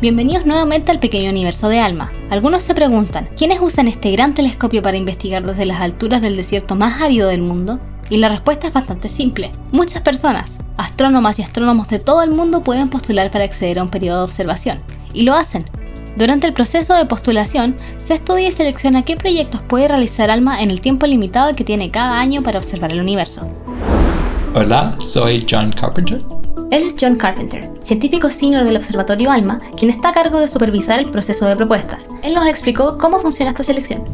Bienvenidos nuevamente al pequeño universo de Alma. Algunos se preguntan, ¿quiénes usan este gran telescopio para investigar desde las alturas del desierto más árido del mundo? Y la respuesta es bastante simple. Muchas personas, astrónomas y astrónomos de todo el mundo pueden postular para acceder a un periodo de observación. Y lo hacen. Durante el proceso de postulación, se estudia y selecciona qué proyectos puede realizar ALMA en el tiempo limitado que tiene cada año para observar el universo. Hola, soy John Carpenter. Él es John Carpenter, científico senior del Observatorio ALMA, quien está a cargo de supervisar el proceso de propuestas. Él nos explicó cómo funciona esta selección.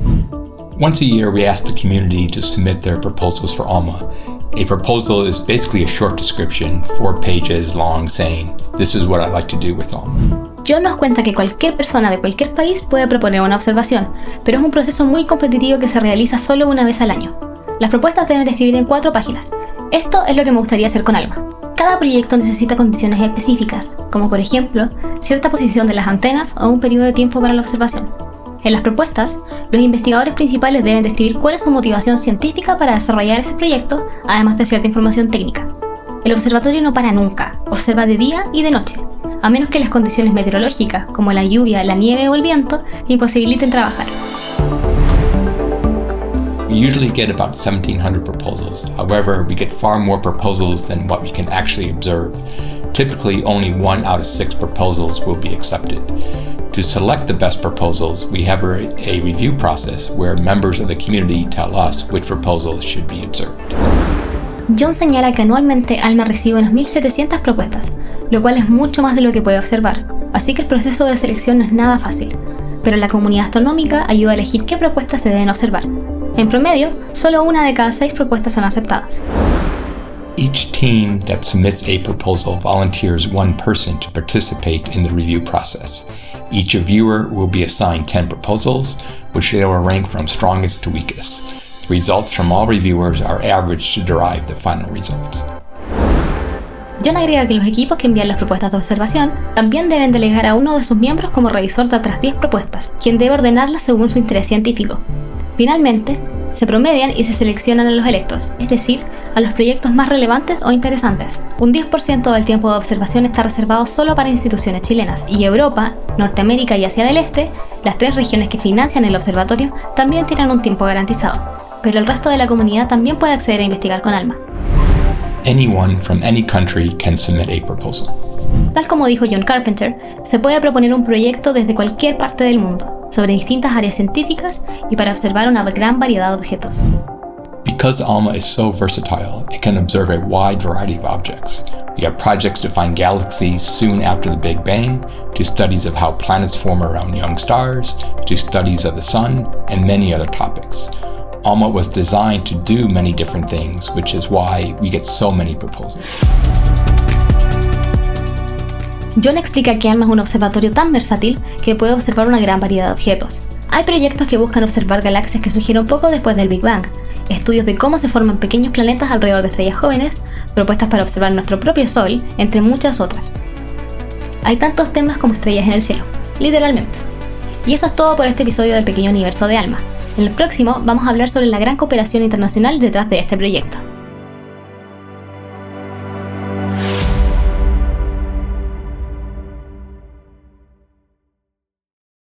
Once a year, we ask the community to submit their proposals for ALMA. A proposal is basically a short description, four pages long, saying, This is what I'd like to do with ALMA. John nos cuenta que cualquier persona de cualquier país puede proponer una observación, pero es un proceso muy competitivo que se realiza solo una vez al año. Las propuestas deben describir en cuatro páginas. Esto es lo que me gustaría hacer con ALMA. Cada proyecto necesita condiciones específicas, como por ejemplo, cierta posición de las antenas o un periodo de tiempo para la observación. En las propuestas, los investigadores principales deben describir cuál es su motivación científica para desarrollar ese proyecto, además de cierta información técnica. El observatorio no para nunca, observa de día y de noche, a menos que las condiciones meteorológicas, como la lluvia, la nieve o el viento, imposibiliten trabajar. We usually get about 1,700 proposals. However, we get far more proposals than what we can actually observe. Typically, only one out of six proposals will be accepted. To select the best proposals, we have a, review process where members of the community tell us which proposals should be observed. John señala que anualmente ALMA recibe unas 1.700 propuestas, lo cual es mucho más de lo que puede observar, así que el proceso de selección no es nada fácil, pero la comunidad astronómica ayuda a elegir qué propuestas se deben observar. En promedio, solo una de cada seis propuestas son aceptadas. Each team that submits a proposal volunteers one person to participate in the review process. Each reviewer will be assigned 10 proposals, which they will rank from strongest to weakest. The results from all reviewers are averaged to derive the final result. John agrega que los equipos que envían las propuestas de observación también deben delegar a uno de sus miembros como revisor de otras 10 propuestas, quien debe ordenarlas según su interés científico. Finalmente, se promedian y se seleccionan a los electos, es decir, a los proyectos más relevantes o interesantes. Un 10% del tiempo de observación está reservado solo para instituciones chilenas, y Europa, Norteamérica y Asia del Este, las tres regiones que financian el observatorio, también tienen un tiempo garantizado, pero el resto de la comunidad también puede acceder a investigar con ALMA. Anyone from any country can submit a proposal. Tal como dijo John Carpenter, se puede proponer un proyecto desde cualquier parte del mundo, sobre distintas áreas científicas y para observar una gran variedad de objetos. Because ALMA is so versatile, it can observe a wide variety of objects. We have projects to find galaxies soon after the Big Bang, to studies of how planets form around young stars, to studies of the sun, and many other topics. ALMA was designed to do many different things, which is why we get so many proposals. John explica que ALMA es un observatorio tan versátil que puede observar una gran variedad de objetos. Hay proyectos que buscan observar galaxias que surgieron poco después del Big Bang, estudios de cómo se forman pequeños planetas alrededor de estrellas jóvenes, propuestas para observar nuestro propio Sol, entre muchas otras. Hay tantos temas como estrellas en el cielo, literalmente. Y eso es todo por este episodio del pequeño universo de Alma. En el próximo vamos a hablar sobre la gran cooperación internacional detrás de este proyecto.